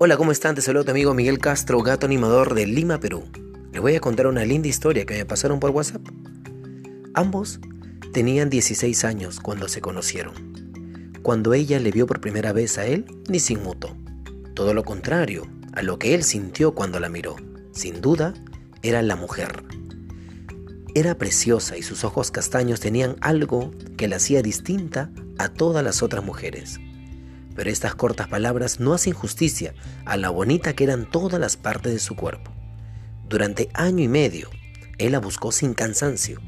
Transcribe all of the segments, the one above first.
Hola, ¿cómo están? Te saludo tu amigo Miguel Castro, gato animador de Lima, Perú. Les voy a contar una linda historia que me pasaron por WhatsApp. Ambos tenían 16 años cuando se conocieron. Cuando ella le vio por primera vez a él, ni sin muto. Todo lo contrario a lo que él sintió cuando la miró. Sin duda, era la mujer. Era preciosa y sus ojos castaños tenían algo que la hacía distinta a todas las otras mujeres. Pero estas cortas palabras no hacen justicia a la bonita que eran todas las partes de su cuerpo. Durante año y medio, él la buscó sin cansancio.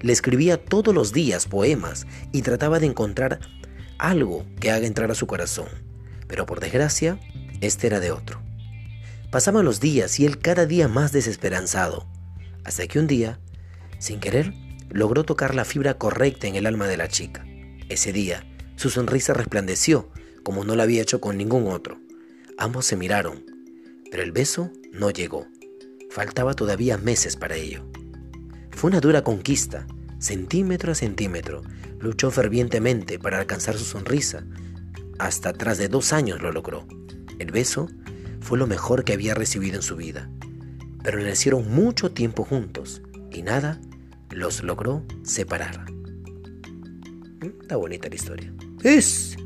Le escribía todos los días poemas y trataba de encontrar algo que haga entrar a su corazón. Pero por desgracia, este era de otro. Pasaban los días y él cada día más desesperanzado, hasta que un día, sin querer, logró tocar la fibra correcta en el alma de la chica. Ese día, su sonrisa resplandeció como no lo había hecho con ningún otro. Ambos se miraron, pero el beso no llegó. Faltaba todavía meses para ello. Fue una dura conquista, centímetro a centímetro. Luchó fervientemente para alcanzar su sonrisa. Hasta tras de dos años lo logró. El beso fue lo mejor que había recibido en su vida. Hicieron mucho tiempo juntos y nada los logró separar. ¿Mm? Está bonita la historia. Es